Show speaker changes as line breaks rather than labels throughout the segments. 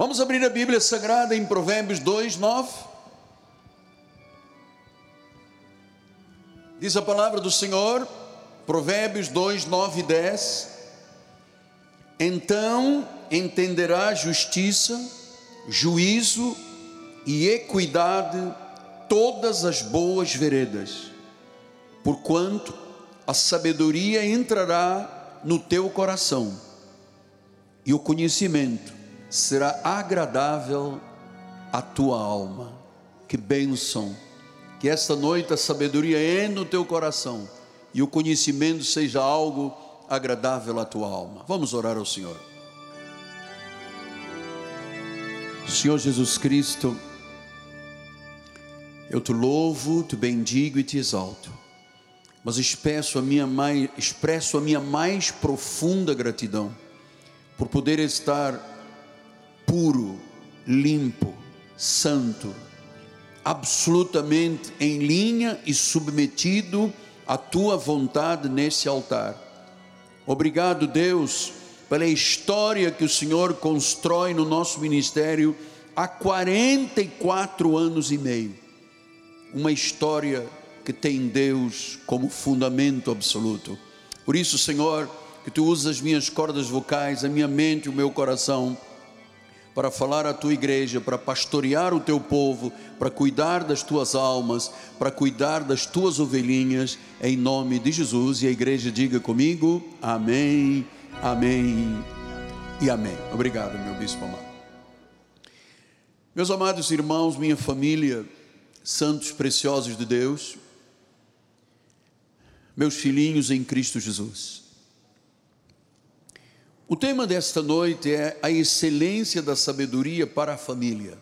Vamos abrir a Bíblia Sagrada em Provérbios 2, 9. Diz a palavra do Senhor, Provérbios 2, 9 e 10. Então entenderá justiça, juízo e equidade todas as boas veredas, porquanto a sabedoria entrará no teu coração e o conhecimento será agradável à tua alma. Que bênção! Que esta noite a sabedoria entre no teu coração e o conhecimento seja algo agradável à tua alma. Vamos orar ao Senhor. Senhor Jesus Cristo, eu te louvo, te bendigo e te exalto, mas expresso a minha mais, expresso a minha mais profunda gratidão por poder estar puro, limpo, santo, absolutamente em linha e submetido à tua vontade nesse altar. Obrigado, Deus, pela história que o Senhor constrói no nosso ministério há 44 anos e meio uma história que tem Deus como fundamento absoluto. Por isso, Senhor, que tu usas as minhas cordas vocais, a minha mente, o meu coração, para falar à tua igreja, para pastorear o teu povo, para cuidar das tuas almas, para cuidar das tuas ovelhinhas, em nome de Jesus. E a igreja diga comigo: Amém, Amém e Amém. Obrigado, meu bispo amado. Meus amados irmãos, minha família, santos preciosos de Deus, meus filhinhos em Cristo Jesus. O tema desta noite é a excelência da sabedoria para a família.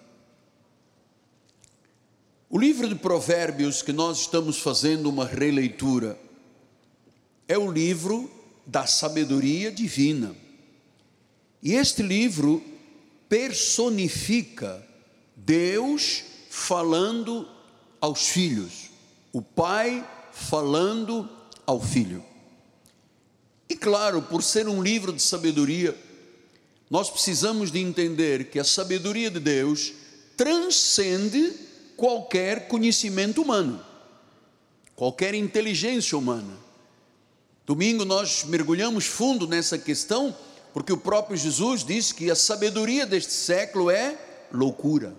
O livro de Provérbios que nós estamos fazendo uma releitura é o livro da sabedoria divina. E este livro personifica Deus falando aos filhos, o pai falando ao filho. E claro, por ser um livro de sabedoria, nós precisamos de entender que a sabedoria de Deus transcende qualquer conhecimento humano, qualquer inteligência humana. Domingo nós mergulhamos fundo nessa questão, porque o próprio Jesus disse que a sabedoria deste século é loucura.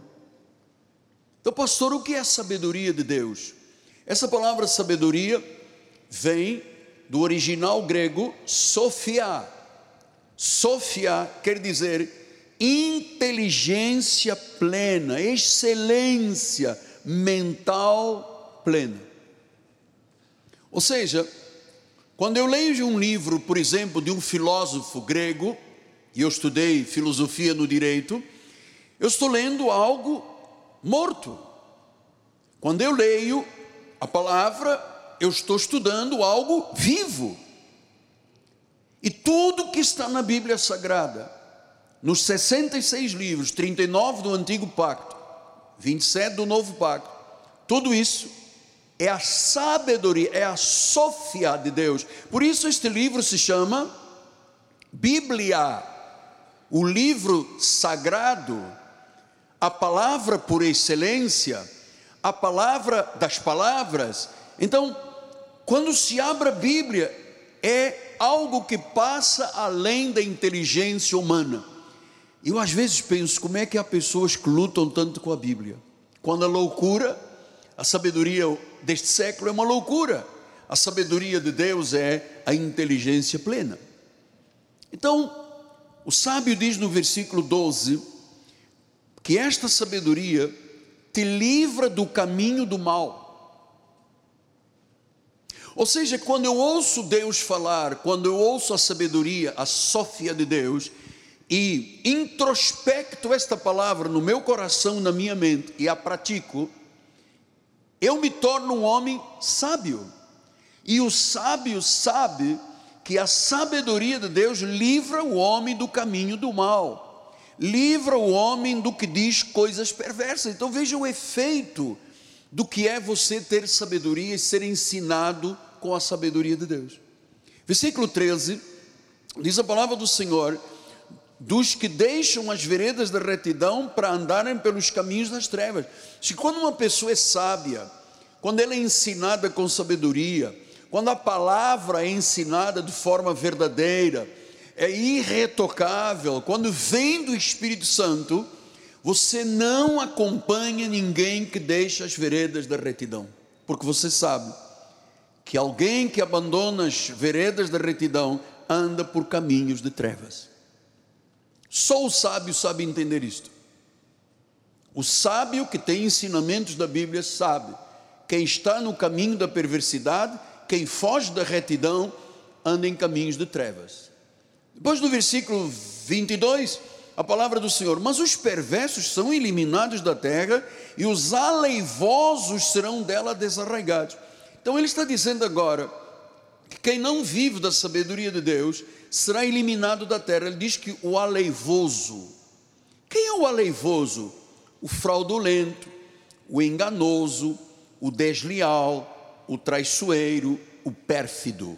Então, pastor, o que é a sabedoria de Deus? Essa palavra sabedoria vem do original grego sofia. Sofia quer dizer inteligência plena, excelência mental plena. Ou seja, quando eu leio um livro, por exemplo, de um filósofo grego, e eu estudei filosofia no direito, eu estou lendo algo morto. Quando eu leio a palavra, eu estou estudando algo vivo. E tudo que está na Bíblia Sagrada, nos 66 livros, 39 do Antigo Pacto, 27 do Novo Pacto, tudo isso é a sabedoria, é a sofia de Deus. Por isso este livro se chama Bíblia, o livro sagrado a palavra por excelência, a palavra das palavras. Então, quando se abre a Bíblia, é algo que passa além da inteligência humana. Eu às vezes penso como é que há pessoas que lutam tanto com a Bíblia. Quando a loucura, a sabedoria deste século é uma loucura. A sabedoria de Deus é a inteligência plena. Então, o sábio diz no versículo 12: que esta sabedoria te livra do caminho do mal. Ou seja, quando eu ouço Deus falar, quando eu ouço a sabedoria, a sófia de Deus, e introspecto esta palavra no meu coração, na minha mente, e a pratico, eu me torno um homem sábio. E o sábio sabe que a sabedoria de Deus livra o homem do caminho do mal livra o homem do que diz coisas perversas. Então veja o efeito do que é você ter sabedoria e ser ensinado com a sabedoria de Deus. Versículo 13, diz a palavra do Senhor: dos que deixam as veredas da retidão para andarem pelos caminhos das trevas. Se quando uma pessoa é sábia, quando ela é ensinada com sabedoria, quando a palavra é ensinada de forma verdadeira, é irretocável, quando vem do Espírito Santo, você não acompanha ninguém que deixa as veredas da retidão, porque você sabe que alguém que abandona as veredas da retidão anda por caminhos de trevas. Só o sábio sabe entender isto. O sábio que tem ensinamentos da Bíblia sabe: quem está no caminho da perversidade, quem foge da retidão, anda em caminhos de trevas. Depois do versículo 22, a palavra do Senhor: Mas os perversos são eliminados da terra e os aleivosos serão dela desarraigados. Então ele está dizendo agora que quem não vive da sabedoria de Deus será eliminado da terra. Ele diz que o aleivoso. Quem é o aleivoso? O fraudulento, o enganoso, o desleal, o traiçoeiro, o pérfido.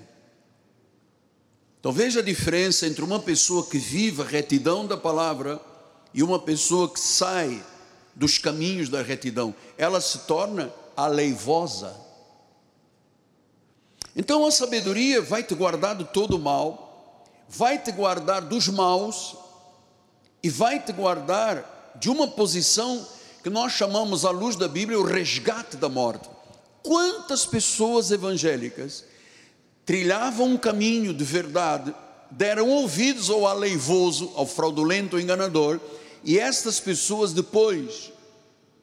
Então veja a diferença entre uma pessoa que vive a retidão da palavra e uma pessoa que sai dos caminhos da retidão. Ela se torna aleivosa. Então a sabedoria vai te guardar de todo o mal, vai te guardar dos maus e vai te guardar de uma posição que nós chamamos à luz da Bíblia o resgate da morte. Quantas pessoas evangélicas trilhavam um caminho de verdade, deram ouvidos ao aleivoso, ao fraudulento, ao enganador, e estas pessoas depois,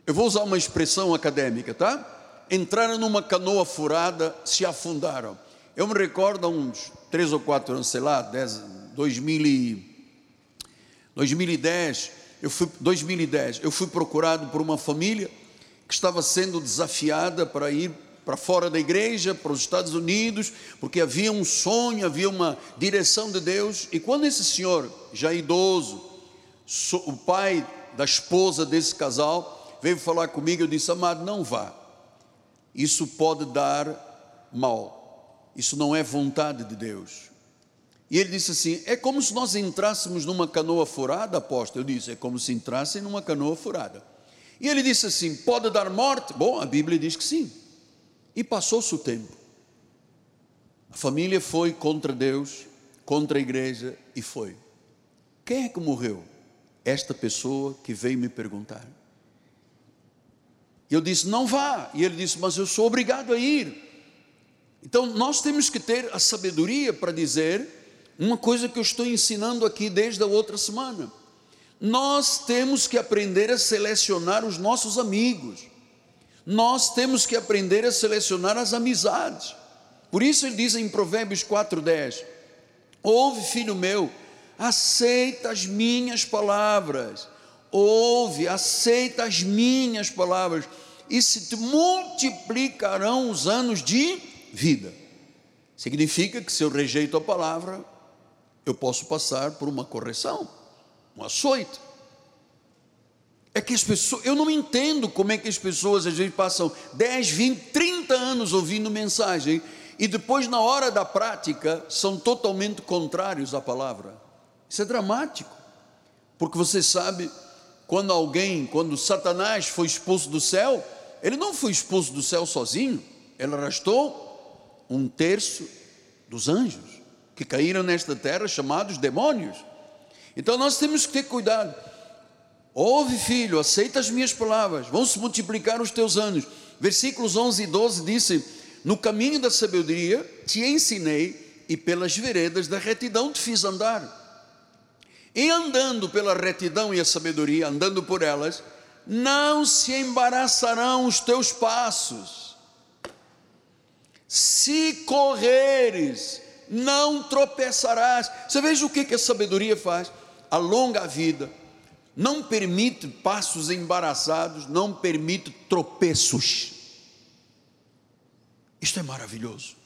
eu vou usar uma expressão acadêmica, tá? Entraram numa canoa furada, se afundaram. Eu me recordo há uns três ou quatro anos, sei lá, 10, 2000 e, 2010, eu fui, 2010, eu fui procurado por uma família que estava sendo desafiada para ir para fora da igreja, para os Estados Unidos, porque havia um sonho, havia uma direção de Deus. E quando esse senhor, já idoso, o pai da esposa desse casal, veio falar comigo, eu disse: Amado, não vá, isso pode dar mal isso não é vontade de Deus. E ele disse assim: é como se nós entrássemos numa canoa furada, apóstolo. Eu disse: é como se entrassem numa canoa furada. E ele disse assim: pode dar morte? Bom, a Bíblia diz que sim. E passou-se o tempo. A família foi contra Deus, contra a igreja e foi. Quem é que morreu? Esta pessoa que veio me perguntar. E eu disse: não vá. E ele disse: mas eu sou obrigado a ir. Então nós temos que ter a sabedoria para dizer uma coisa que eu estou ensinando aqui desde a outra semana. Nós temos que aprender a selecionar os nossos amigos. Nós temos que aprender a selecionar as amizades. Por isso ele diz em Provérbios 4:10: Ouve, filho meu, aceita as minhas palavras. Ouve, aceita as minhas palavras, e se multiplicarão os anos de vida. Significa que se eu rejeito a palavra, eu posso passar por uma correção, um açoite. É que as pessoas, eu não entendo como é que as pessoas às vezes passam 10, 20, 30 anos ouvindo mensagem e depois na hora da prática são totalmente contrários à palavra. Isso é dramático. Porque você sabe, quando alguém, quando Satanás foi expulso do céu, ele não foi expulso do céu sozinho, ele arrastou um terço dos anjos que caíram nesta terra, chamados demônios. Então nós temos que ter cuidado. Ouve, filho, aceita as minhas palavras, vão se multiplicar os teus anos. Versículos 11 e 12 disse: No caminho da sabedoria te ensinei, e pelas veredas da retidão te fiz andar. E andando pela retidão e a sabedoria, andando por elas, não se embaraçarão os teus passos se correres, não tropeçarás. Você veja o que, que a sabedoria faz? Alonga a vida, não permite passos embaraçados, não permite tropeços. Isto é maravilhoso.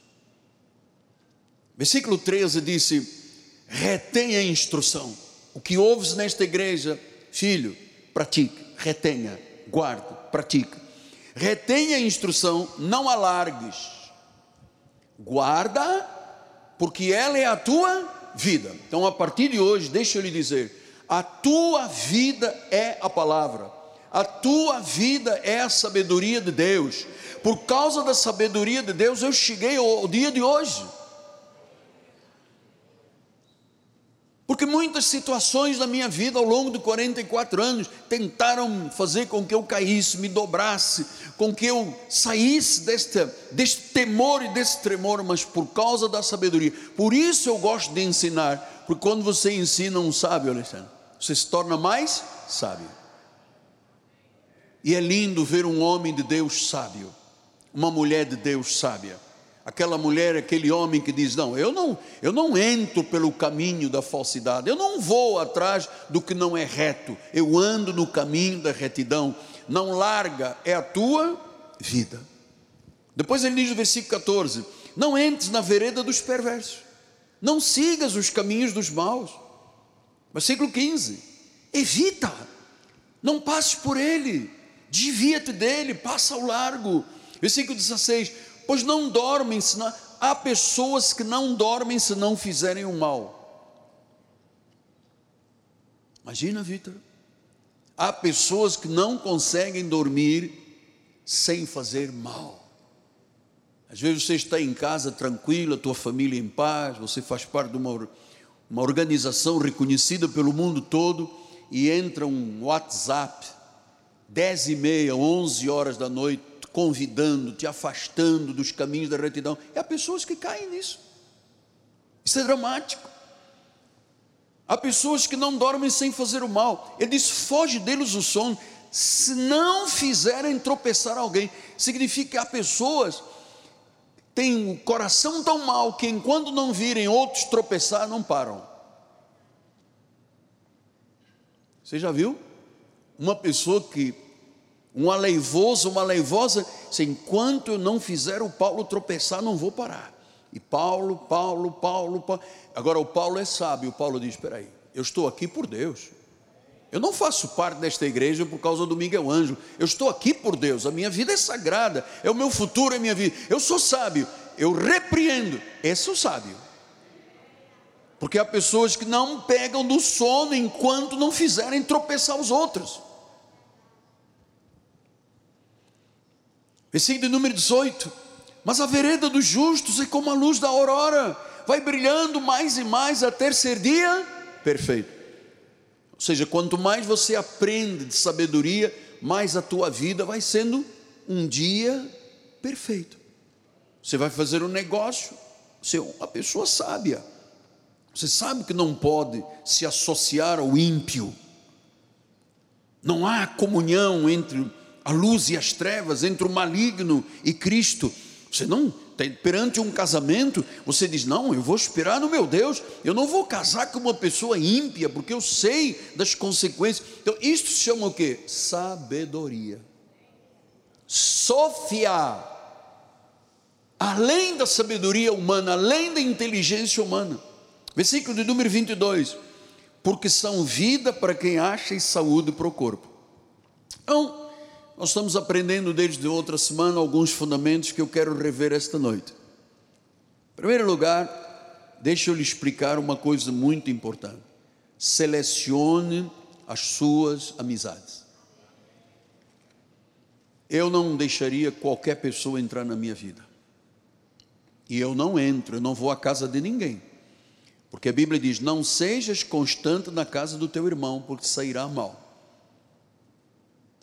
Versículo 13 disse: retenha a instrução. O que ouves nesta igreja, filho, pratique, retenha, guarde, pratique. Retenha a instrução, não alargues guarda, porque ela é a tua vida. Então, a partir de hoje, deixa eu lhe dizer: a tua vida é a palavra, a tua vida é a sabedoria de Deus. Por causa da sabedoria de Deus, eu cheguei ao dia de hoje. Porque muitas situações da minha vida ao longo de 44 anos tentaram fazer com que eu caísse, me dobrasse, com que eu saísse deste, deste temor e desse tremor, mas por causa da sabedoria. Por isso eu gosto de ensinar, porque quando você ensina um sábio, Alexandre, você se torna mais sábio. E é lindo ver um homem de Deus sábio, uma mulher de Deus sábia aquela mulher, aquele homem que diz: "Não, eu não, eu não entro pelo caminho da falsidade. Eu não vou atrás do que não é reto. Eu ando no caminho da retidão. Não larga é a tua vida." Depois ele diz no versículo 14: "Não entres na vereda dos perversos. Não sigas os caminhos dos maus." Versículo 15: "Evita. Não passes por ele. Desvia-te dele, passa ao largo." Versículo 16: pois não dormem, senão, há pessoas que não dormem se não fizerem o mal. Imagina, Vitor. Há pessoas que não conseguem dormir sem fazer mal. Às vezes você está em casa tranquila, tua família em paz, você faz parte de uma, uma organização reconhecida pelo mundo todo e entra um WhatsApp, dez e meia, onze horas da noite, convidando, te afastando dos caminhos da retidão. E há pessoas que caem nisso. Isso é dramático. Há pessoas que não dormem sem fazer o mal. Ele diz: foge deles o sono. Se não fizerem tropeçar alguém, significa que há pessoas que têm o coração tão mal que enquanto não virem outros tropeçar, não param. Você já viu? Uma pessoa que um aleivoso, uma aleivosa, enquanto eu não fizer o Paulo tropeçar, não vou parar. E Paulo, Paulo, Paulo, Paulo. Agora o Paulo é sábio, o Paulo diz: espera aí, eu estou aqui por Deus. Eu não faço parte desta igreja por causa do Miguel Ângelo. Eu estou aqui por Deus. A minha vida é sagrada. É o meu futuro, é a minha vida. Eu sou sábio. Eu repreendo. Esse é o sábio. Porque há pessoas que não pegam do sono enquanto não fizerem tropeçar os outros. Versículo número 18. Mas a vereda dos justos é como a luz da aurora, vai brilhando mais e mais até ser dia perfeito. Ou seja, quanto mais você aprende de sabedoria, mais a tua vida vai sendo um dia perfeito. Você vai fazer um negócio, você é uma pessoa sábia. Você sabe que não pode se associar ao ímpio. Não há comunhão entre a luz e as trevas, entre o maligno e Cristo. Você não, perante um casamento, você diz: Não, eu vou esperar no meu Deus, eu não vou casar com uma pessoa ímpia, porque eu sei das consequências. Então, isto se chama o que? Sabedoria. Sofia. Além da sabedoria humana, além da inteligência humana. Versículo de número 22. Porque são vida para quem acha e saúde para o corpo. Então, nós estamos aprendendo desde outra semana alguns fundamentos que eu quero rever esta noite. Em primeiro lugar, deixa eu lhe explicar uma coisa muito importante. Selecione as suas amizades. Eu não deixaria qualquer pessoa entrar na minha vida. E eu não entro, eu não vou à casa de ninguém. Porque a Bíblia diz: Não sejas constante na casa do teu irmão, porque sairá mal.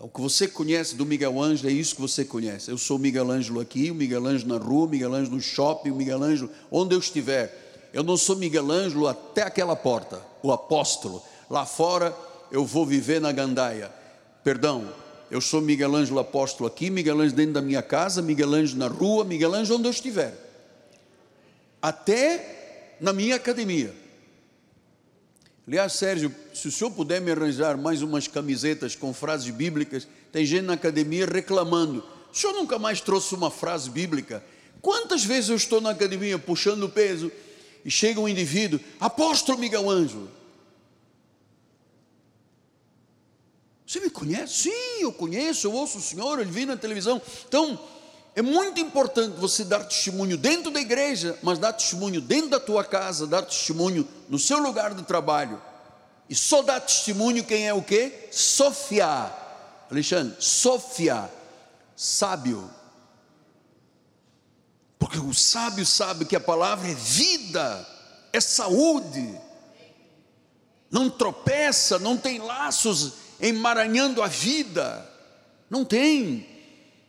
Então, o que você conhece do Miguel Ângelo é isso que você conhece. Eu sou o Miguel Ângelo aqui, o Miguel Ângelo na rua, o Miguel Ângelo no shopping, o Miguel Ângelo onde eu estiver. Eu não sou Miguel Ângelo até aquela porta, o apóstolo. Lá fora eu vou viver na gandaia. Perdão, eu sou Miguel Ângelo apóstolo aqui, Miguel Ângelo dentro da minha casa, Miguel Ângelo na rua, Miguel Ângelo onde eu estiver. Até na minha academia. Aliás, Sérgio, se o senhor puder me arranjar mais umas camisetas com frases bíblicas, tem gente na academia reclamando. O senhor nunca mais trouxe uma frase bíblica? Quantas vezes eu estou na academia puxando peso e chega um indivíduo, apóstolo Miguel Ângelo. Você me conhece? Sim, eu conheço, eu ouço o senhor, ele vi na televisão. Então, é muito importante você dar testemunho dentro da igreja, mas dar testemunho dentro da tua casa, dar testemunho no seu lugar de trabalho. E só dá testemunho quem é o quê? Sofia. Alexandre, Sofia, sábio. Porque o sábio sabe que a palavra é vida, é saúde. Não tropeça, não tem laços emaranhando a vida. Não tem.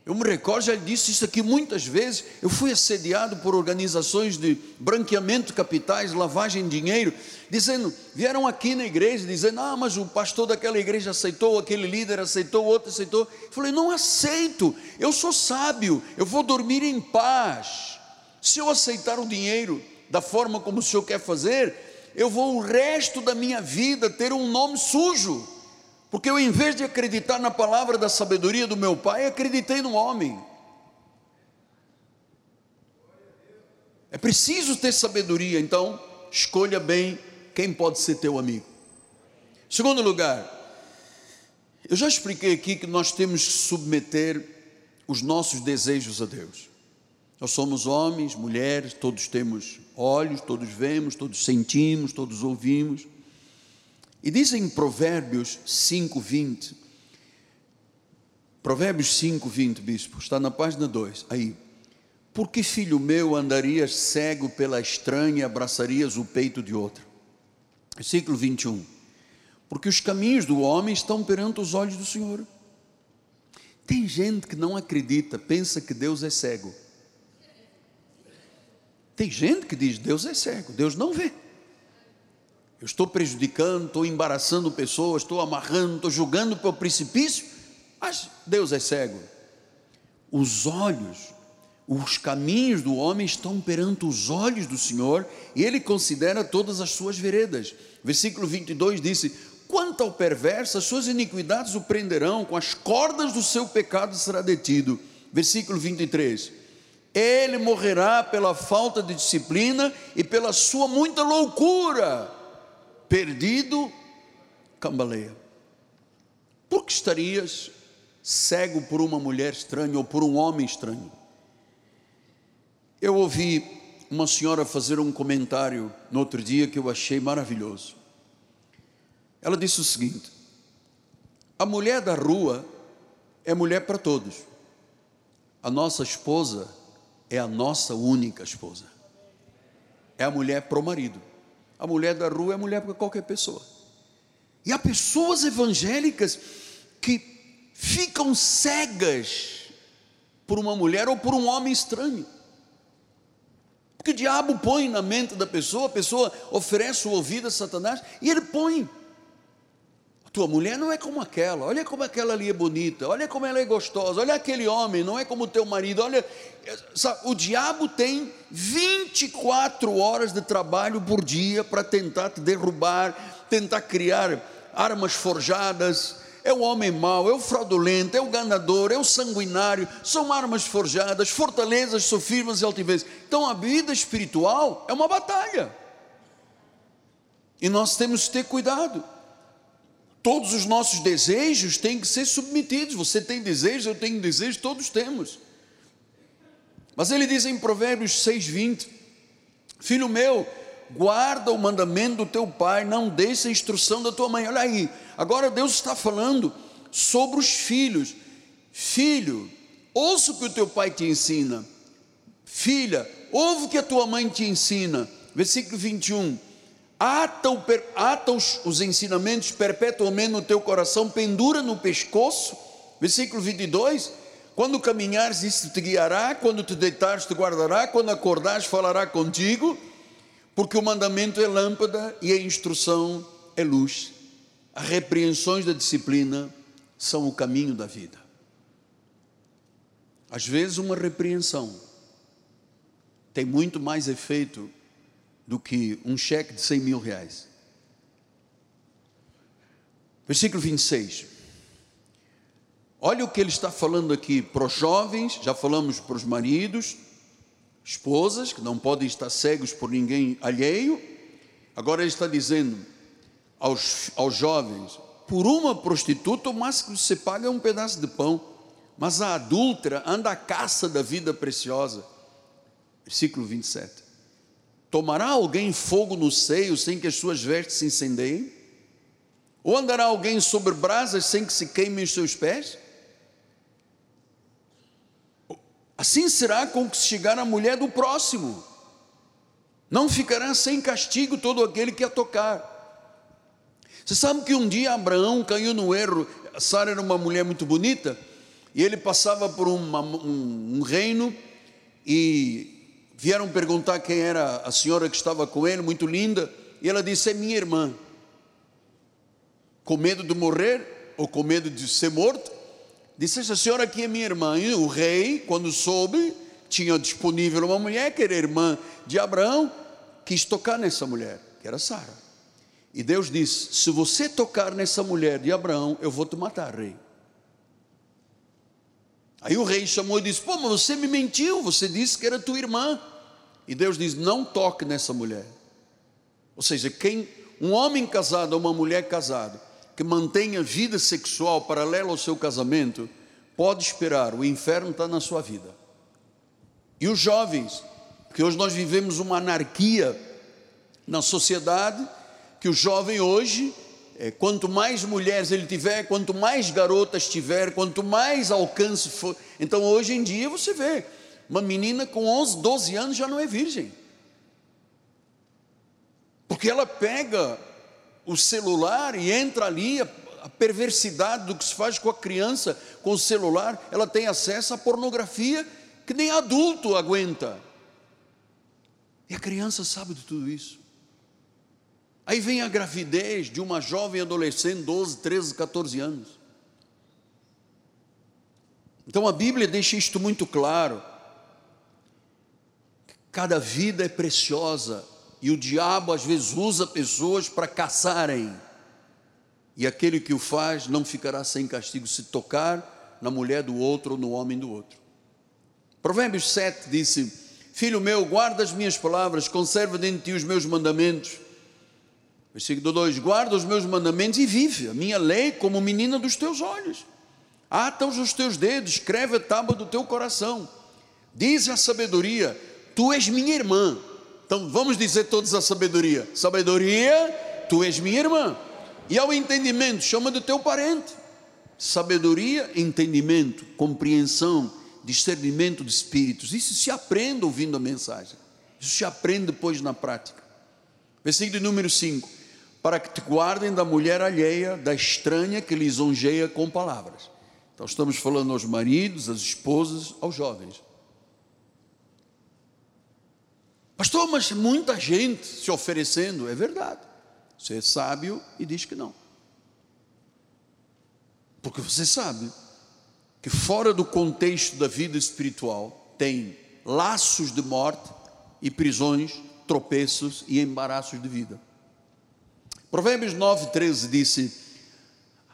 Eu me recordo, já disse isso aqui muitas vezes. Eu fui assediado por organizações de branqueamento de capitais, lavagem de dinheiro, dizendo, vieram aqui na igreja dizendo: "Ah, mas o pastor daquela igreja aceitou, aquele líder aceitou, outro aceitou". Eu falei: "Não aceito. Eu sou sábio, eu vou dormir em paz. Se eu aceitar o dinheiro da forma como o senhor quer fazer, eu vou o resto da minha vida ter um nome sujo". Porque eu, em vez de acreditar na palavra da sabedoria do meu pai, acreditei no homem. É preciso ter sabedoria, então escolha bem quem pode ser teu amigo. Segundo lugar, eu já expliquei aqui que nós temos que submeter os nossos desejos a Deus. Nós somos homens, mulheres, todos temos olhos, todos vemos, todos sentimos, todos ouvimos. E diz em Provérbios 5, 20. Provérbios 5, 20, bispo, está na página 2. Aí. Por que, filho meu, andarias cego pela estranha e abraçarias o peito de outra? Versículo 21. Porque os caminhos do homem estão perante os olhos do Senhor. Tem gente que não acredita, pensa que Deus é cego. Tem gente que diz: Deus é cego, Deus não vê. Eu estou prejudicando, estou embaraçando pessoas, estou amarrando, estou julgando para o precipício, mas Deus é cego. Os olhos, os caminhos do homem estão perante os olhos do Senhor e ele considera todas as suas veredas. Versículo 22 disse: Quanto ao perverso, as suas iniquidades o prenderão, com as cordas do seu pecado será detido. Versículo 23. Ele morrerá pela falta de disciplina e pela sua muita loucura perdido, cambaleia. Por que estarias cego por uma mulher estranha ou por um homem estranho? Eu ouvi uma senhora fazer um comentário no outro dia que eu achei maravilhoso. Ela disse o seguinte: a mulher da rua é mulher para todos, a nossa esposa é a nossa única esposa, é a mulher para o marido. A mulher da rua é mulher para qualquer pessoa. E há pessoas evangélicas que ficam cegas por uma mulher ou por um homem estranho. Porque o diabo põe na mente da pessoa, a pessoa oferece o ouvido a Satanás e ele põe tua mulher não é como aquela, olha como aquela ali é bonita, olha como ela é gostosa, olha aquele homem, não é como teu marido, olha, sabe, o diabo tem 24 horas de trabalho por dia para tentar te derrubar, tentar criar armas forjadas, é o homem mau, é o fraudulento, é o ganador, é o sanguinário, são armas forjadas, fortalezas sofridas e altivez. Então a vida espiritual é uma batalha. E nós temos que ter cuidado. Todos os nossos desejos têm que ser submetidos. Você tem desejos, eu tenho desejos, todos temos. Mas ele diz em Provérbios 6:20: Filho meu, guarda o mandamento do teu pai, não deixe a instrução da tua mãe. Olha aí, agora Deus está falando sobre os filhos. Filho, ouça o que o teu pai te ensina. Filha, ouve o que a tua mãe te ensina. Versículo 21 ata, o, ata os, os ensinamentos perpetuamente no teu coração, pendura no pescoço. Versículo 22. Quando caminhares, isso te guiará, quando te deitares, te guardará, quando acordares, falará contigo, porque o mandamento é lâmpada e a instrução é luz. As repreensões da disciplina são o caminho da vida. Às vezes, uma repreensão tem muito mais efeito do que um cheque de 100 mil reais. Versículo 26. Olha o que ele está falando aqui para os jovens, já falamos para os maridos, esposas, que não podem estar cegos por ninguém alheio. Agora ele está dizendo aos, aos jovens: por uma prostituta, o máximo que você paga é um pedaço de pão, mas a adúltera anda à caça da vida preciosa. Versículo 27. Tomará alguém fogo no seio sem que as suas vestes se incendeiem? Ou andará alguém sobre brasas sem que se queimem os seus pés? Assim será com que chegar a mulher do próximo. Não ficará sem castigo todo aquele que a tocar. Você sabe que um dia Abraão caiu no erro. Sara era uma mulher muito bonita e ele passava por uma, um, um reino e vieram perguntar quem era a senhora que estava com ele, muito linda, e ela disse: É minha irmã. Com medo de morrer ou com medo de ser morto, disse: Essa senhora aqui é minha irmã. E o rei, quando soube, tinha disponível uma mulher que era irmã de Abraão, quis tocar nessa mulher, que era Sara. E Deus disse: Se você tocar nessa mulher de Abraão, eu vou te matar, rei. Aí o rei chamou e disse: Pô, mas você me mentiu, você disse que era tua irmã. E Deus diz: Não toque nessa mulher. Ou seja, quem um homem casado ou uma mulher casada que mantenha vida sexual paralela ao seu casamento, pode esperar, o inferno está na sua vida. E os jovens, porque hoje nós vivemos uma anarquia na sociedade que o jovem hoje, é, quanto mais mulheres ele tiver, quanto mais garotas tiver, quanto mais alcance for. Então hoje em dia você vê, uma menina com 11, 12 anos já não é virgem. Porque ela pega o celular e entra ali, a, a perversidade do que se faz com a criança com o celular, ela tem acesso à pornografia que nem adulto aguenta. E a criança sabe de tudo isso. Aí vem a gravidez de uma jovem adolescente, 12, 13, 14 anos. Então a Bíblia deixa isto muito claro. Cada vida é preciosa e o diabo às vezes usa pessoas para caçarem. E aquele que o faz não ficará sem castigo se tocar na mulher do outro ou no homem do outro. Provérbios 7 disse: Filho meu, guarda as minhas palavras, conserva dentro de ti os meus mandamentos Versículo 2: Guarda os meus mandamentos e vive a minha lei como menina dos teus olhos. Ata-os os teus dedos, escreve a tábua do teu coração. Diz a sabedoria: Tu és minha irmã. Então vamos dizer todos a sabedoria: Sabedoria, tu és minha irmã. E ao entendimento, chama de teu parente. Sabedoria, entendimento, compreensão, discernimento de espíritos. Isso se aprende ouvindo a mensagem. Isso se aprende depois na prática. Versículo número 5 para que te guardem da mulher alheia, da estranha que lisonjeia com palavras. Então estamos falando aos maridos, às esposas, aos jovens. Pastor, mas muita gente se oferecendo, é verdade. Você é sábio e diz que não. Porque você sabe que fora do contexto da vida espiritual tem laços de morte e prisões, tropeços e embaraços de vida. Provérbios 9, 13 disse: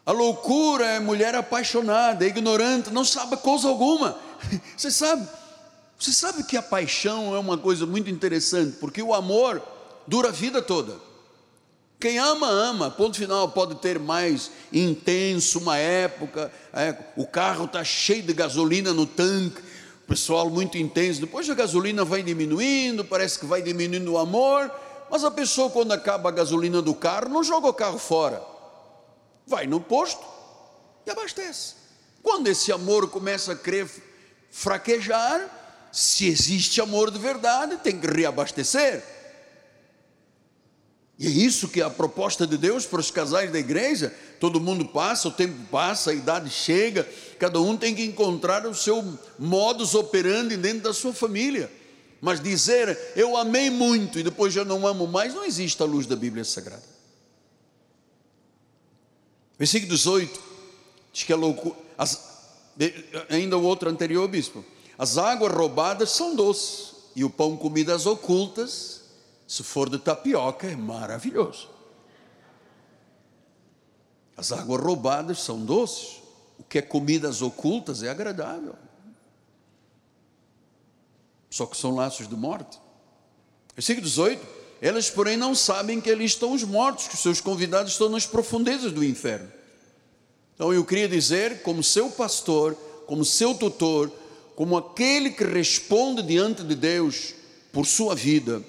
A loucura é mulher apaixonada, é ignorante, não sabe coisa alguma. Você sabe, você sabe que a paixão é uma coisa muito interessante, porque o amor dura a vida toda. Quem ama, ama, ponto final, pode ter mais intenso uma época, é, o carro está cheio de gasolina no tanque, pessoal muito intenso, depois a gasolina vai diminuindo, parece que vai diminuindo o amor, mas a pessoa, quando acaba a gasolina do carro, não joga o carro fora, vai no posto e abastece. Quando esse amor começa a querer fraquejar, se existe amor de verdade, tem que reabastecer. E é isso que é a proposta de Deus para os casais da igreja. Todo mundo passa, o tempo passa, a idade chega, cada um tem que encontrar o seu modus operandi dentro da sua família. Mas dizer eu amei muito e depois já não amo mais, não existe à luz da Bíblia Sagrada. Versículo 18 diz que a loucura, as, ainda o outro anterior, bispo, as águas roubadas são doces e o pão comidas ocultas, se for de tapioca, é maravilhoso. As águas roubadas são doces, o que é comidas ocultas é agradável só que são laços de morte. Versículo 18: Elas, porém, não sabem que ali estão os mortos, que os seus convidados estão nas profundezas do inferno. Então eu queria dizer, como seu pastor, como seu tutor, como aquele que responde diante de Deus por sua vida,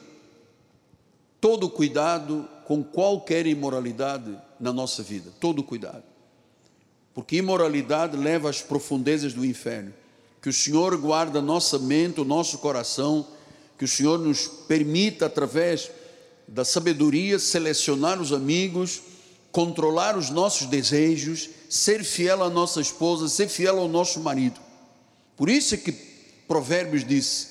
todo cuidado com qualquer imoralidade na nossa vida, todo cuidado. Porque imoralidade leva às profundezas do inferno. Que o Senhor guarda nossa mente, o nosso coração, que o Senhor nos permita, através da sabedoria, selecionar os amigos, controlar os nossos desejos, ser fiel à nossa esposa, ser fiel ao nosso marido. Por isso é que Provérbios diz: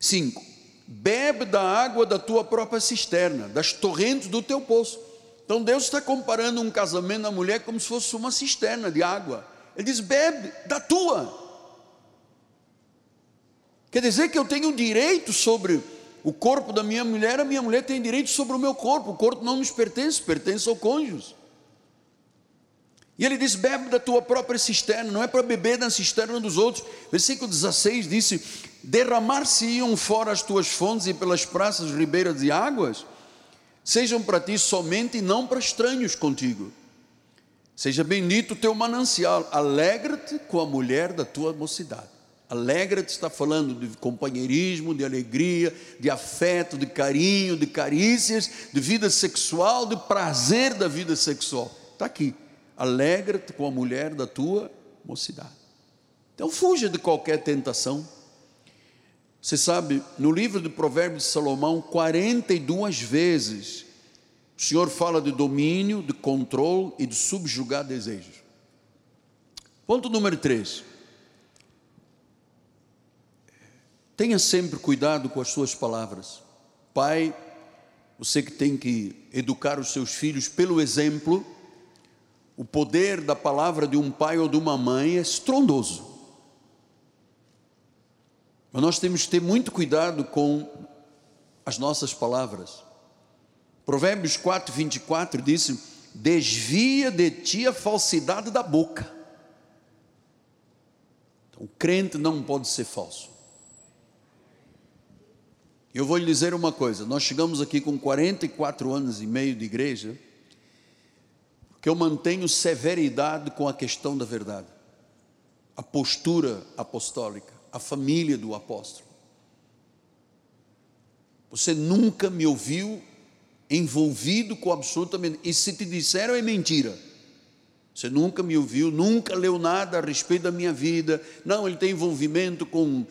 5. Bebe da água da tua própria cisterna, das torrentes do teu poço. Então Deus está comparando um casamento da mulher como se fosse uma cisterna de água. Ele diz: bebe da tua. Quer dizer que eu tenho direito sobre o corpo da minha mulher, a minha mulher tem direito sobre o meu corpo. O corpo não nos pertence, pertence ao cônjuge. E ele diz: bebe da tua própria cisterna, não é para beber da cisterna dos outros. Versículo 16 disse: derramar-se-iam fora as tuas fontes e pelas praças ribeiras de águas, sejam para ti somente e não para estranhos contigo. Seja bendito o teu manancial, alegra-te com a mulher da tua mocidade. Alegra-te está falando de companheirismo, de alegria, de afeto, de carinho, de carícias, de vida sexual, de prazer da vida sexual. Está aqui. Alegra-te com a mulher da tua mocidade. Então fuja de qualquer tentação. Você sabe, no livro do Provérbios de Salomão, 42 vezes, o Senhor fala de domínio, de controle e de subjugar desejos. Ponto número 3. Tenha sempre cuidado com as suas palavras. Pai, você que tem que educar os seus filhos pelo exemplo, o poder da palavra de um pai ou de uma mãe é estrondoso. Mas nós temos que ter muito cuidado com as nossas palavras. Provérbios 4, 24 diz: Desvia de ti a falsidade da boca. Então, o crente não pode ser falso. Eu vou lhe dizer uma coisa: nós chegamos aqui com 44 anos e meio de igreja, que eu mantenho severidade com a questão da verdade, a postura apostólica, a família do apóstolo. Você nunca me ouviu envolvido com absolutamente, e se te disseram é mentira. Você nunca me ouviu, nunca leu nada a respeito da minha vida. Não, ele tem envolvimento com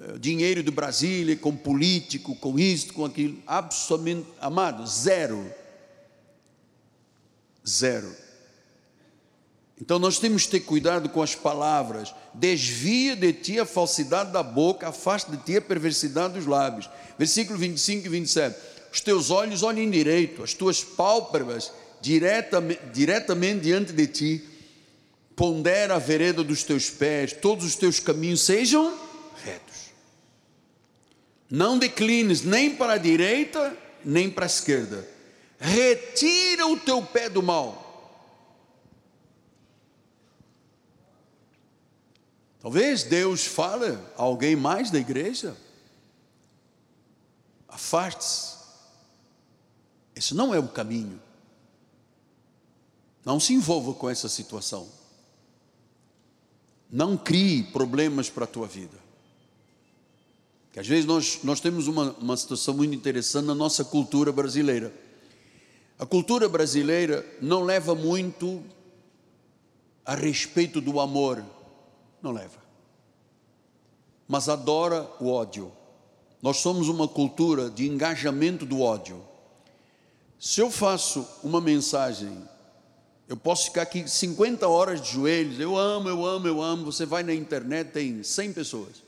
eh, dinheiro de Brasília, com político, com isto, com aquilo, absolutamente, amado, zero. Zero. Então nós temos que ter cuidado com as palavras. Desvia de ti a falsidade da boca, afasta de ti a perversidade dos lábios. Versículo 25 e 27. Os teus olhos olhem direito, as tuas pálpebras diretamente, diretamente diante de ti. Pondera a vereda dos teus pés, todos os teus caminhos sejam retos. Não declines nem para a direita, nem para a esquerda. Retira o teu pé do mal. Talvez Deus fale a alguém mais da igreja. Afaste-se. Esse não é o caminho. Não se envolva com essa situação. Não crie problemas para a tua vida. Que às vezes nós, nós temos uma, uma situação muito interessante na nossa cultura brasileira. A cultura brasileira não leva muito a respeito do amor, não leva, mas adora o ódio. Nós somos uma cultura de engajamento do ódio. Se eu faço uma mensagem, eu posso ficar aqui 50 horas de joelhos, eu amo, eu amo, eu amo. Você vai na internet, tem 100 pessoas.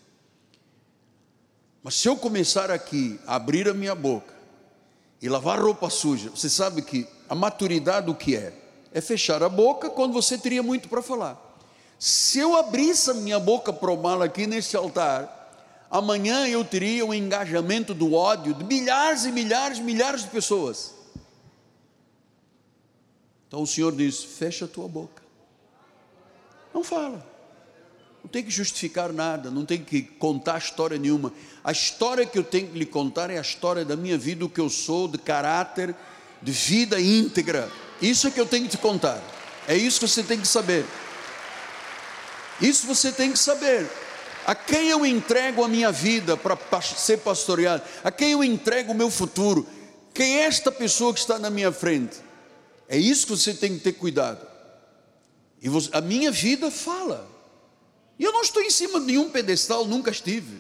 Mas se eu começar aqui a abrir a minha boca e lavar roupa suja, você sabe que a maturidade o que é? É fechar a boca quando você teria muito para falar. Se eu abrisse a minha boca para o mal aqui neste altar, amanhã eu teria um engajamento do ódio de milhares e milhares, milhares de pessoas. Então o Senhor diz: fecha a tua boca. Não fala. Não tem que justificar nada, não tem que contar história nenhuma. A história que eu tenho que lhe contar é a história da minha vida, o que eu sou, de caráter, de vida íntegra. Isso é que eu tenho que te contar. É isso que você tem que saber. Isso você tem que saber. A quem eu entrego a minha vida para ser pastoreado? A quem eu entrego o meu futuro? Quem é esta pessoa que está na minha frente? É isso que você tem que ter cuidado. E você, a minha vida fala. E eu não estou em cima de nenhum pedestal, nunca estive.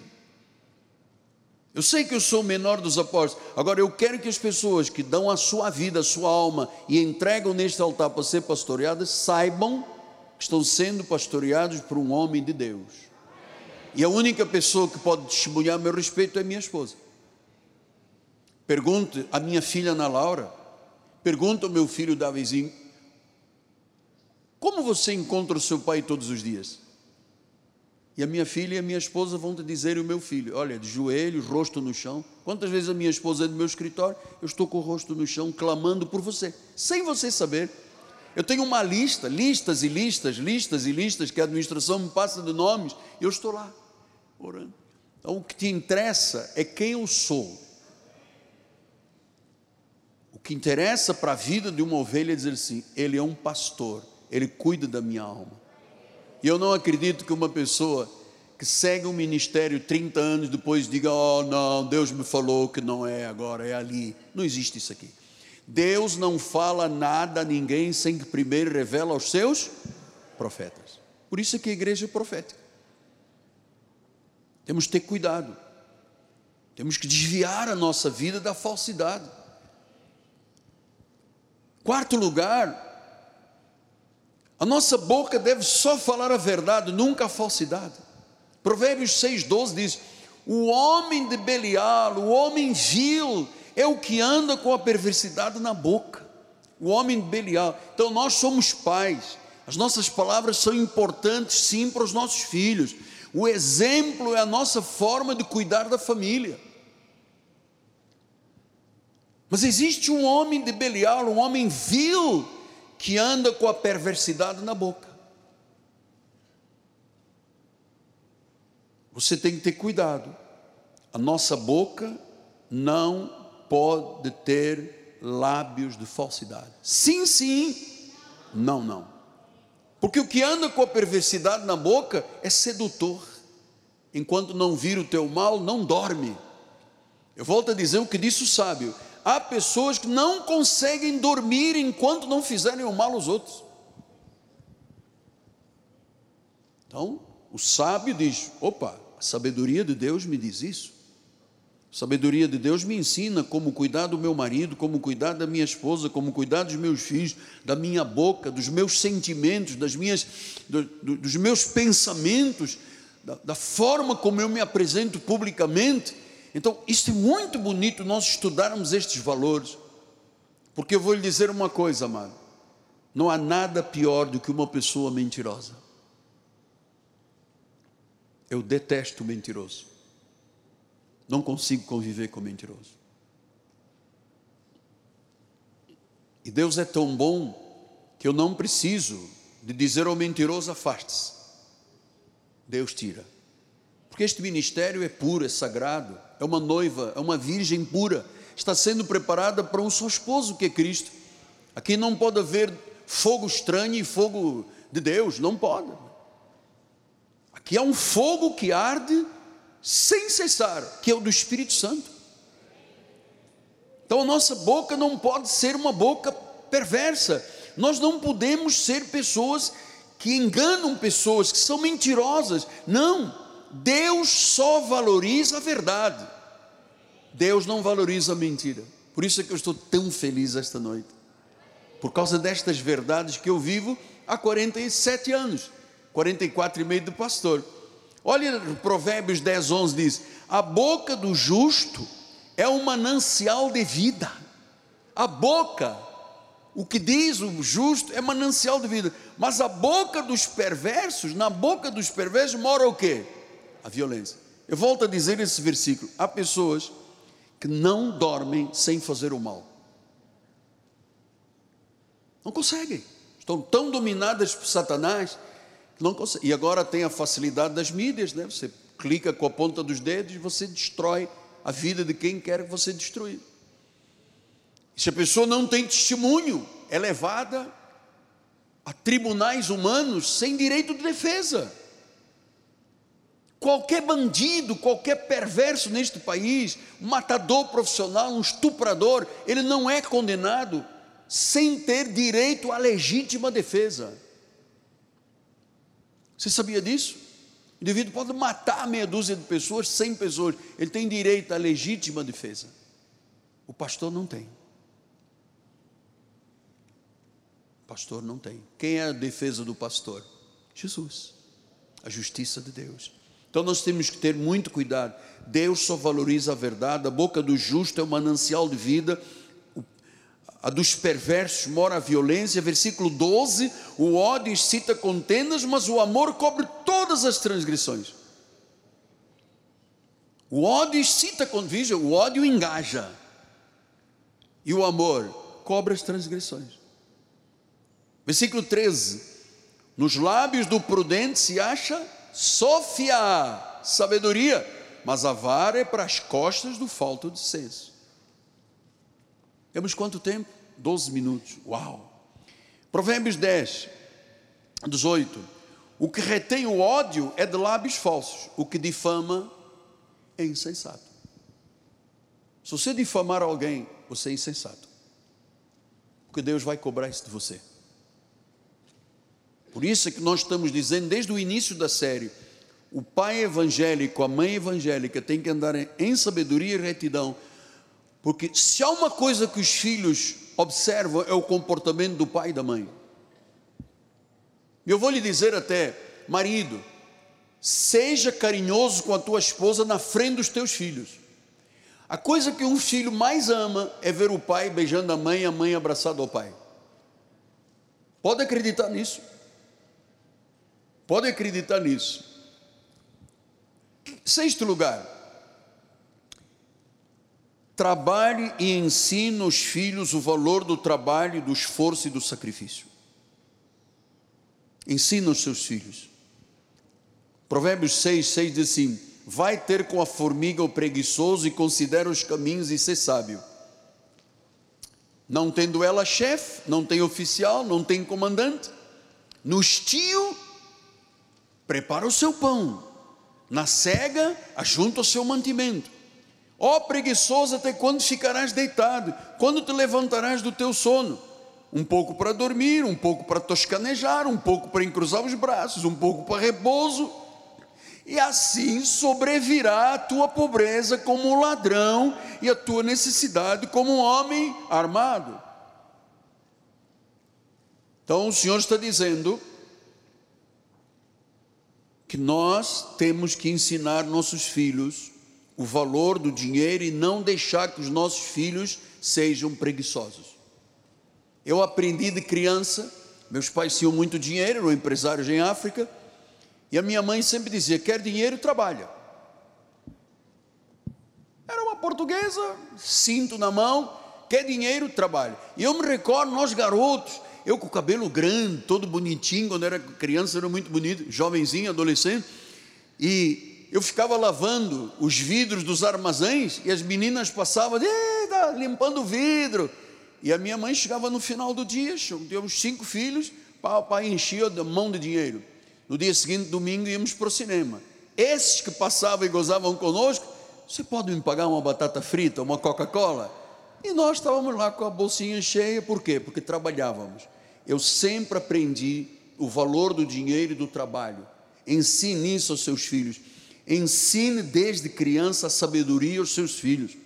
Eu sei que eu sou o menor dos apóstolos. Agora eu quero que as pessoas que dão a sua vida, a sua alma e entregam neste altar para ser pastoreadas, saibam que estão sendo pastoreados por um homem de Deus. E a única pessoa que pode testemunhar meu respeito é minha esposa. Pergunte a minha filha Ana Laura, pergunta ao meu filho Davizinho, como você encontra o seu pai todos os dias? E a minha filha e a minha esposa vão te dizer, e o meu filho, olha, de joelhos, rosto no chão. Quantas vezes a minha esposa é do meu escritório, eu estou com o rosto no chão, clamando por você, sem você saber. Eu tenho uma lista, listas e listas, listas e listas, que a administração me passa de nomes, e eu estou lá, orando. Então, o que te interessa é quem eu sou. O que interessa para a vida de uma ovelha é dizer assim: ele é um pastor, ele cuida da minha alma. E eu não acredito que uma pessoa que segue um ministério 30 anos depois diga: Oh, não, Deus me falou que não é agora, é ali. Não existe isso aqui. Deus não fala nada a ninguém sem que primeiro revela aos seus profetas. Por isso é que a igreja é profética. Temos que ter cuidado. Temos que desviar a nossa vida da falsidade. Quarto lugar, a nossa boca deve só falar a verdade, nunca a falsidade. Provérbios 6,12 diz: O homem de Belial, o homem vil, é o que anda com a perversidade na boca. O homem de Belial. Então nós somos pais, as nossas palavras são importantes sim para os nossos filhos. O exemplo é a nossa forma de cuidar da família. Mas existe um homem de Belial, um homem vil, que anda com a perversidade na boca. Você tem que ter cuidado. A nossa boca não pode ter lábios de falsidade. Sim, sim. Não, não. Porque o que anda com a perversidade na boca é sedutor. Enquanto não vira o teu mal, não dorme. Eu volto a dizer o que disse o sábio: há pessoas que não conseguem dormir enquanto não fizerem o mal aos outros. Então, o sábio diz: opa, a sabedoria de Deus me diz isso. A sabedoria de Deus me ensina como cuidar do meu marido, como cuidar da minha esposa, como cuidar dos meus filhos, da minha boca, dos meus sentimentos, das minhas, do, do, dos meus pensamentos, da, da forma como eu me apresento publicamente. Então, isso é muito bonito nós estudarmos estes valores, porque eu vou lhe dizer uma coisa, amado: não há nada pior do que uma pessoa mentirosa. Eu detesto mentiroso, não consigo conviver com mentiroso. E Deus é tão bom que eu não preciso de dizer ao mentiroso: afaste-se. Deus tira. Porque este ministério é puro, é sagrado é uma noiva, é uma virgem pura, está sendo preparada para um só esposo que é Cristo. Aqui não pode haver fogo estranho e fogo de Deus, não pode. Aqui há um fogo que arde sem cessar, que é o do Espírito Santo. Então a nossa boca não pode ser uma boca perversa. Nós não podemos ser pessoas que enganam pessoas, que são mentirosas. Não. Deus só valoriza a verdade. Deus não valoriza a mentira. Por isso é que eu estou tão feliz esta noite. Por causa destas verdades que eu vivo há 47 anos, 44 e meio de pastor. Olha, Provérbios 10, 11 diz: A boca do justo é um manancial de vida. A boca, o que diz o justo é manancial de vida. Mas a boca dos perversos, na boca dos perversos mora o quê? A violência. Eu volto a dizer esse versículo: há pessoas que não dormem sem fazer o mal. Não conseguem. Estão tão dominadas por Satanás que não conseguem. E agora tem a facilidade das mídias, né? Você clica com a ponta dos dedos e você destrói a vida de quem quer que você destruir. Se a pessoa não tem testemunho, é levada a tribunais humanos sem direito de defesa. Qualquer bandido, qualquer perverso neste país, matador profissional, um estuprador, ele não é condenado sem ter direito à legítima defesa. Você sabia disso? O indivíduo pode matar meia dúzia de pessoas, cem pessoas, ele tem direito à legítima defesa. O pastor não tem. O pastor não tem. Quem é a defesa do pastor? Jesus, a justiça de Deus. Então nós temos que ter muito cuidado. Deus só valoriza a verdade, a boca do justo é um manancial de vida, a dos perversos mora a violência. Versículo 12: o ódio excita contendas, mas o amor cobre todas as transgressões. O ódio excita convívio, o ódio engaja, e o amor cobre as transgressões. Versículo 13: nos lábios do prudente se acha Sofia, sabedoria, mas a vara é para as costas do falto de senso. Temos quanto tempo? 12 minutos. Uau! Provérbios 10, 18. O que retém o ódio é de lábios falsos, o que difama é insensato. Se você difamar alguém, você é insensato. Porque Deus vai cobrar isso de você. Por isso é que nós estamos dizendo desde o início da série: o pai evangélico, a mãe evangélica tem que andar em sabedoria e retidão, porque se há uma coisa que os filhos observam é o comportamento do pai e da mãe. Eu vou lhe dizer até, marido, seja carinhoso com a tua esposa na frente dos teus filhos. A coisa que um filho mais ama é ver o pai beijando a mãe e a mãe abraçada ao pai. Pode acreditar nisso. Pode acreditar nisso. Sexto lugar, trabalhe e ensine os filhos o valor do trabalho, do esforço e do sacrifício. Ensina os seus filhos. Provérbios 6, 6 diz assim: Vai ter com a formiga o preguiçoso e considera os caminhos e ser sábio. Não tendo ela chefe, não tem oficial, não tem comandante, no estio prepara o seu pão, na cega, ajunta o seu mantimento. Ó oh, preguiçoso, até quando ficarás deitado? Quando te levantarás do teu sono? Um pouco para dormir, um pouco para toscanejar, um pouco para encruzar os braços, um pouco para repouso. E assim sobrevirá a tua pobreza como um ladrão e a tua necessidade como um homem armado. Então o Senhor está dizendo que nós temos que ensinar nossos filhos o valor do dinheiro e não deixar que os nossos filhos sejam preguiçosos. Eu aprendi de criança, meus pais tinham muito dinheiro, eram empresários em África, e a minha mãe sempre dizia: quer dinheiro, trabalha. Era uma portuguesa, cinto na mão, quer dinheiro, trabalha. E eu me recordo, nós garotos, eu com o cabelo grande, todo bonitinho, quando era criança era muito bonito, jovenzinho, adolescente, e eu ficava lavando os vidros dos armazéns e as meninas passavam, limpando o vidro. E a minha mãe chegava no final do dia, tínhamos cinco filhos, papai enchia a mão de dinheiro. No dia seguinte, domingo, íamos para o cinema. Esses que passavam e gozavam conosco, você pode me pagar uma batata frita, uma Coca-Cola? E nós estávamos lá com a bolsinha cheia, por quê? Porque trabalhávamos. Eu sempre aprendi o valor do dinheiro e do trabalho. Ensine isso aos seus filhos. Ensine desde criança a sabedoria aos seus filhos.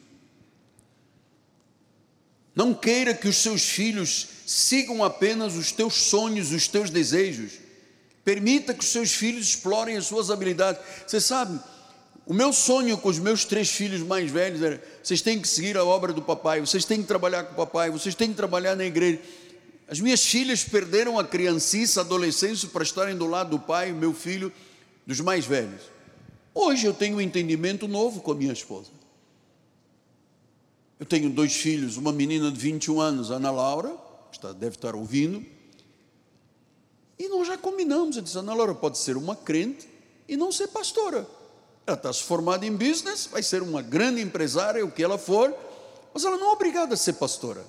Não queira que os seus filhos sigam apenas os teus sonhos, os teus desejos. Permita que os seus filhos explorem as suas habilidades. Você sabe, o meu sonho com os meus três filhos mais velhos era: vocês têm que seguir a obra do papai, vocês têm que trabalhar com o papai, vocês têm que trabalhar na igreja. As minhas filhas perderam a criancice, a adolescência para estarem do lado do pai, meu filho, dos mais velhos. Hoje eu tenho um entendimento novo com a minha esposa. Eu tenho dois filhos, uma menina de 21 anos, Ana Laura, está, deve estar ouvindo, e nós já combinamos. Eu disse: Ana Laura pode ser uma crente e não ser pastora. Ela está se formada em business, vai ser uma grande empresária, o que ela for, mas ela não é obrigada a ser pastora.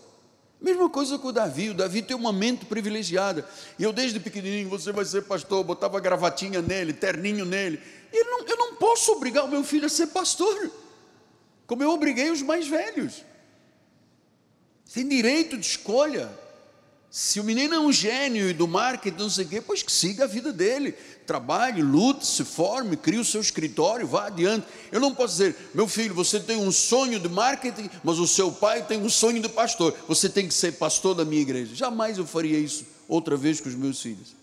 Mesma coisa com o Davi, o Davi tem uma mente privilegiada. E eu desde pequenininho, você vai ser pastor, botava gravatinha nele, terninho nele. E não, eu não posso obrigar o meu filho a ser pastor, como eu obriguei os mais velhos. Tem direito de escolha. Se o menino é um gênio e do marketing, não sei o quê, pois que siga a vida dele. Trabalhe, lute, se forme, crie o seu escritório, vá adiante. Eu não posso dizer, meu filho, você tem um sonho de marketing, mas o seu pai tem um sonho de pastor. Você tem que ser pastor da minha igreja. Jamais eu faria isso outra vez com os meus filhos.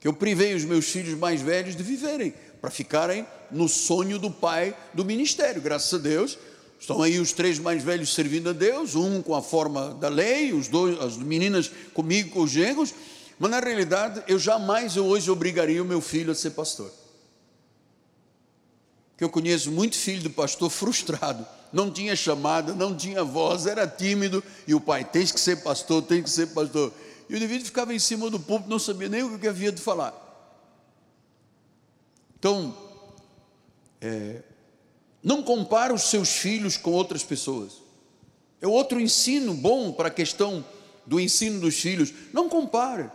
Que eu privei os meus filhos mais velhos de viverem, para ficarem no sonho do pai do ministério. Graças a Deus, Estão aí os três mais velhos servindo a Deus, um com a forma da lei, os dois, as meninas comigo com os genros, mas na realidade eu jamais hoje obrigaria o meu filho a ser pastor. Que eu conheço muito filho de pastor frustrado, não tinha chamada, não tinha voz, era tímido, e o pai, tem que ser pastor, tem que ser pastor. E o indivíduo ficava em cima do púlpito, não sabia nem o que havia de falar. Então, é, não compare os seus filhos com outras pessoas. É outro ensino bom para a questão do ensino dos filhos. Não compare.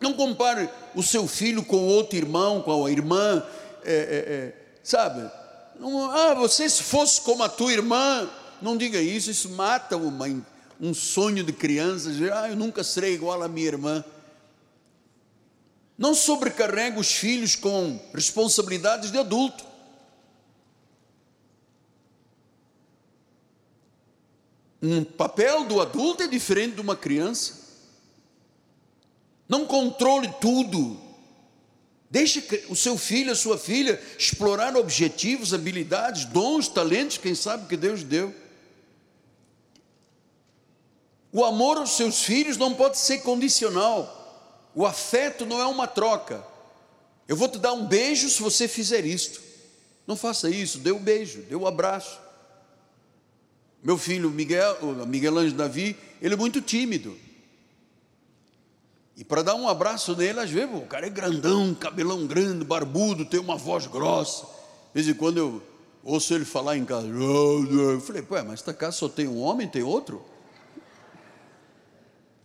Não compare o seu filho com outro irmão, com a irmã, é, é, é, sabe? Não, ah, você se fosse como a tua irmã, não diga isso, isso mata uma, um sonho de crianças. Ah, eu nunca serei igual à minha irmã. Não sobrecarrega os filhos com responsabilidades de adulto. Um papel do adulto é diferente de uma criança. Não controle tudo. Deixe o seu filho, a sua filha explorar objetivos, habilidades, dons, talentos, quem sabe que Deus deu. O amor aos seus filhos não pode ser condicional. O afeto não é uma troca. Eu vou te dar um beijo se você fizer isto. Não faça isso, dê um beijo, dê um abraço. Meu filho Miguel, Miguel Ângelo Davi, ele é muito tímido. E para dar um abraço nele, às vezes, o cara é grandão, cabelão grande, barbudo, tem uma voz grossa. De vez em quando eu ouço ele falar em casa. Eu falei, pô, mas esta casa só tem um homem, tem outro?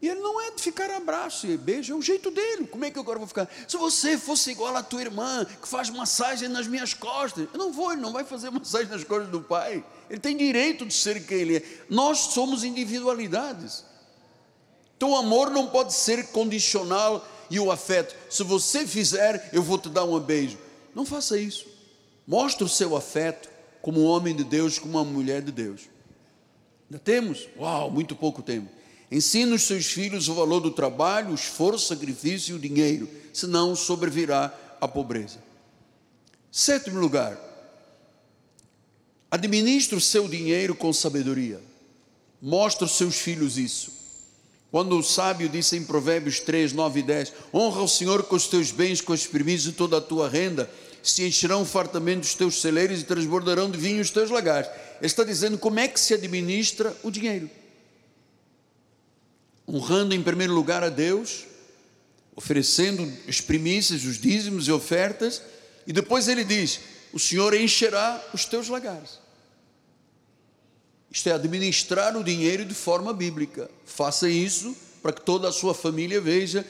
E ele não é de ficar abraço e beijo, é o jeito dele. Como é que eu agora vou ficar? Se você fosse igual à tua irmã, que faz massagem nas minhas costas, eu não vou, ele não vai fazer massagem nas costas do pai. Ele tem direito de ser quem ele é. Nós somos individualidades. Então o amor não pode ser condicional e o afeto. Se você fizer, eu vou te dar um beijo. Não faça isso. Mostre o seu afeto como um homem de Deus, como uma mulher de Deus. Ainda temos? Uau, muito pouco tempo. Ensina os seus filhos o valor do trabalho, o esforço, o sacrifício e o dinheiro, senão sobrevirá a pobreza. Sétimo lugar, administre o seu dinheiro com sabedoria. Mostre aos seus filhos isso. Quando o sábio disse em Provérbios 3, 9 e 10: Honra o Senhor com os teus bens, com as primícias de toda a tua renda, se encherão fartamente os teus celeiros e transbordarão de vinho os teus lagares. Ele está dizendo como é que se administra o dinheiro honrando em primeiro lugar a Deus, oferecendo as primícias, os dízimos e ofertas, e depois ele diz: O Senhor encherá os teus lagares. Isto é administrar o dinheiro de forma bíblica. Faça isso para que toda a sua família veja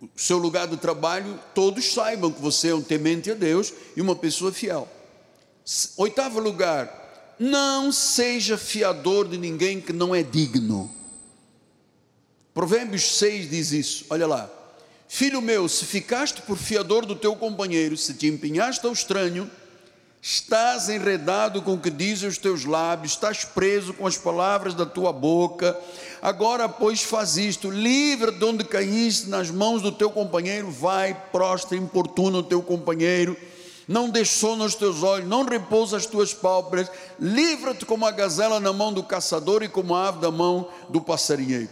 o seu lugar de trabalho, todos saibam que você é um temente a Deus e uma pessoa fiel. Oitavo lugar, não seja fiador de ninguém que não é digno. Provérbios 6 diz isso, olha lá. Filho meu, se ficaste por fiador do teu companheiro, se te empenhaste ao estranho, estás enredado com o que dizem os teus lábios, estás preso com as palavras da tua boca. Agora, pois, faz isto: livra de onde caíste nas mãos do teu companheiro, vai, prostra, importuna o teu companheiro. Não deixe sono os teus olhos, não repousa as tuas pálpebras, livra-te como a gazela na mão do caçador e como a ave da mão do passarinheiro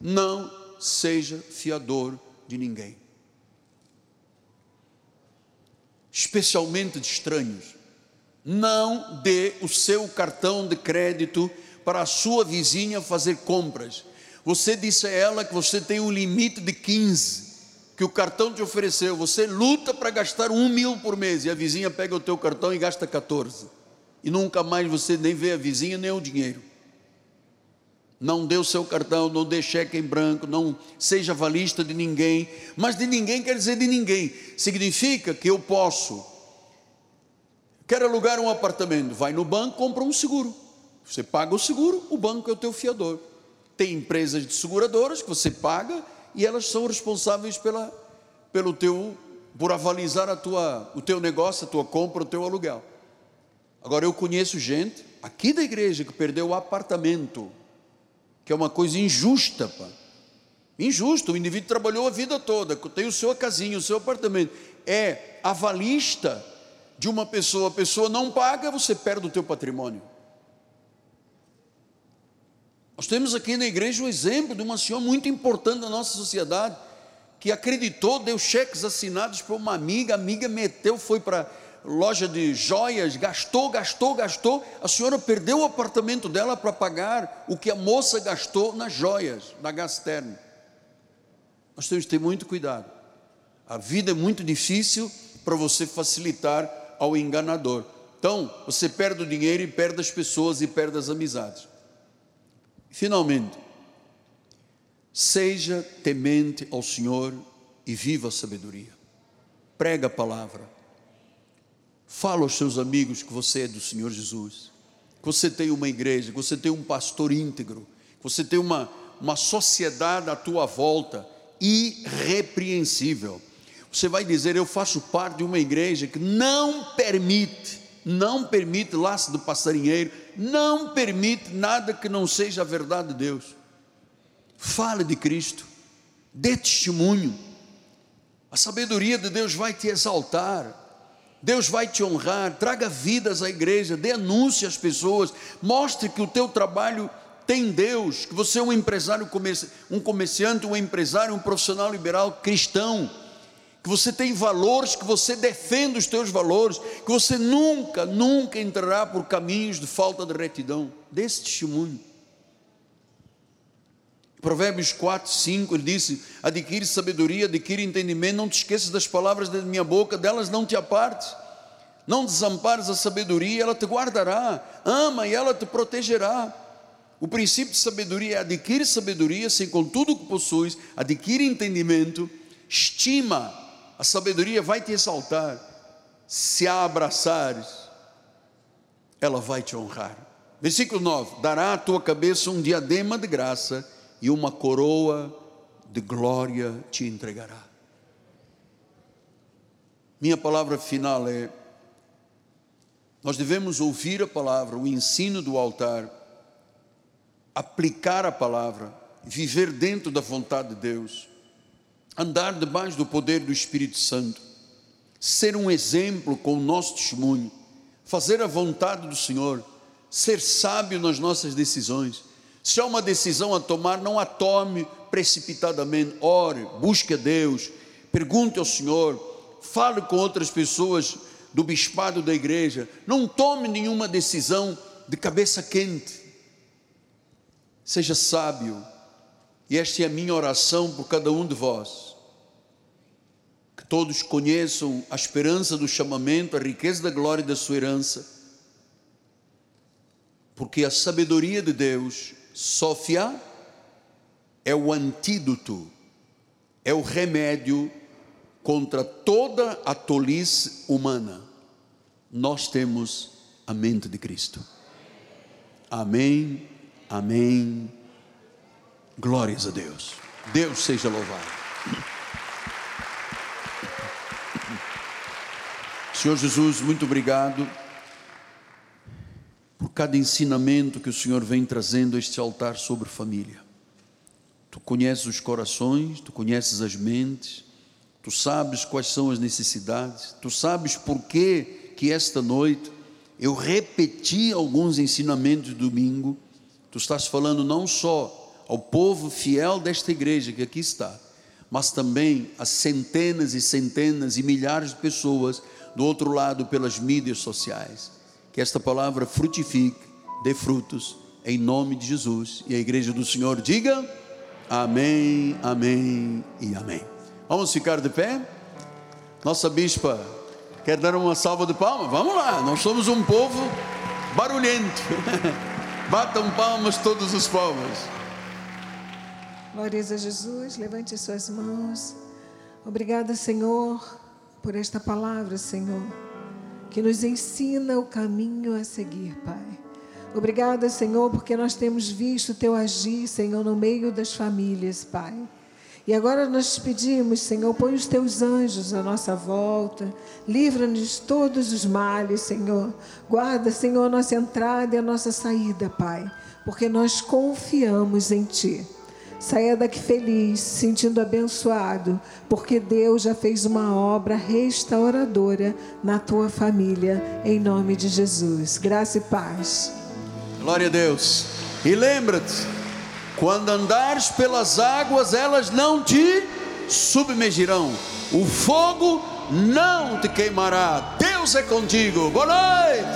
não seja fiador de ninguém, especialmente de estranhos. Não dê o seu cartão de crédito para a sua vizinha fazer compras. Você disse a ela que você tem um limite de 15 que o cartão te ofereceu. Você luta para gastar um mil por mês e a vizinha pega o teu cartão e gasta 14. E nunca mais você nem vê a vizinha nem o dinheiro. Não dê o seu cartão, não dê cheque em branco, não seja valista de ninguém. Mas de ninguém quer dizer de ninguém. Significa que eu posso. Quer alugar um apartamento? Vai no banco, compra um seguro. Você paga o seguro, o banco é o teu fiador. Tem empresas de seguradoras que você paga e elas são responsáveis pela, pelo teu, por avalizar a tua, o teu negócio, a tua compra, o teu aluguel. Agora eu conheço gente aqui da igreja que perdeu o apartamento, que é uma coisa injusta, pá. Injusto, o indivíduo trabalhou a vida toda, tem o seu casinha, o seu apartamento. É avalista de uma pessoa, a pessoa não paga, você perde o teu patrimônio. Nós temos aqui na igreja o exemplo de uma senhora muito importante da nossa sociedade, que acreditou, deu cheques assinados para uma amiga, a amiga meteu, foi para loja de joias, gastou, gastou, gastou. A senhora perdeu o apartamento dela para pagar o que a moça gastou nas joias da Gasterno. Nós temos que ter muito cuidado. A vida é muito difícil para você facilitar ao enganador. Então, você perde o dinheiro e perde as pessoas e perde as amizades. Finalmente, seja temente ao Senhor e viva a sabedoria. Prega a palavra. Fala aos seus amigos que você é do Senhor Jesus, que você tem uma igreja, que você tem um pastor íntegro, que você tem uma, uma sociedade à tua volta irrepreensível. Você vai dizer: Eu faço parte de uma igreja que não permite, não permite laço do passarinheiro, não permite nada que não seja a verdade de Deus. Fale de Cristo, dê testemunho. A sabedoria de Deus vai te exaltar, Deus vai te honrar. Traga vidas à igreja, dê anúncio às pessoas, mostre que o teu trabalho tem Deus, que você é um empresário, um comerciante, um empresário, um profissional liberal cristão que você tem valores, que você defende os teus valores, que você nunca, nunca entrará por caminhos de falta de retidão. Desse testemunho. Provérbios 4, 5, ele disse: adquire sabedoria, adquire entendimento, não te esqueças das palavras da minha boca, delas não te apartes. Não desampares a sabedoria, ela te guardará. Ama e ela te protegerá. O princípio de sabedoria é adquire sabedoria, sem com tudo o que possuis, adquire entendimento, estima a sabedoria vai te exaltar. Se a abraçares, ela vai te honrar. Versículo 9: Dará à tua cabeça um diadema de graça e uma coroa de glória te entregará. Minha palavra final é: nós devemos ouvir a palavra, o ensino do altar, aplicar a palavra, viver dentro da vontade de Deus andar debaixo do poder do Espírito Santo, ser um exemplo com o nosso testemunho, fazer a vontade do Senhor, ser sábio nas nossas decisões. Se há uma decisão a tomar, não a tome precipitadamente. Ore, busque a Deus, pergunte ao Senhor, fale com outras pessoas do bispado da igreja. Não tome nenhuma decisão de cabeça quente. Seja sábio. E esta é a minha oração por cada um de vós todos conheçam a esperança do chamamento, a riqueza da glória da sua herança, porque a sabedoria de Deus, Sofia, é o antídoto, é o remédio contra toda a tolice humana. Nós temos a mente de Cristo. Amém, amém. Glórias a Deus. Deus seja louvado. Senhor Jesus, muito obrigado por cada ensinamento que o Senhor vem trazendo a este altar sobre família. Tu conheces os corações, tu conheces as mentes, tu sabes quais são as necessidades, tu sabes por que que esta noite eu repeti alguns ensinamentos de domingo. Tu estás falando não só ao povo fiel desta igreja que aqui está, mas também a centenas e centenas e milhares de pessoas do outro lado pelas mídias sociais. Que esta palavra frutifique, dê frutos, em nome de Jesus. E a igreja do Senhor diga: Amém, Amém e Amém. Vamos ficar de pé? Nossa bispa quer dar uma salva de palmas? Vamos lá, nós somos um povo barulhento. Batam palmas todos os povos.
Glórias a Jesus, levante as suas mãos. Obrigada, Senhor, por esta palavra, Senhor, que nos ensina o caminho a seguir, Pai. Obrigada, Senhor, porque nós temos visto o teu agir, Senhor, no meio das famílias, Pai. E agora nós te pedimos, Senhor, põe os teus anjos à nossa volta, livra-nos de todos os males, Senhor. Guarda, Senhor, a nossa entrada e a nossa saída, Pai, porque nós confiamos em Ti. Saia daqui feliz, sentindo abençoado, porque Deus já fez uma obra restauradora na tua família, em nome de Jesus. Graça e paz.
Glória a Deus. E lembra-te, quando andares pelas águas, elas não te submergirão. O fogo não te queimará. Deus é contigo. Boa noite.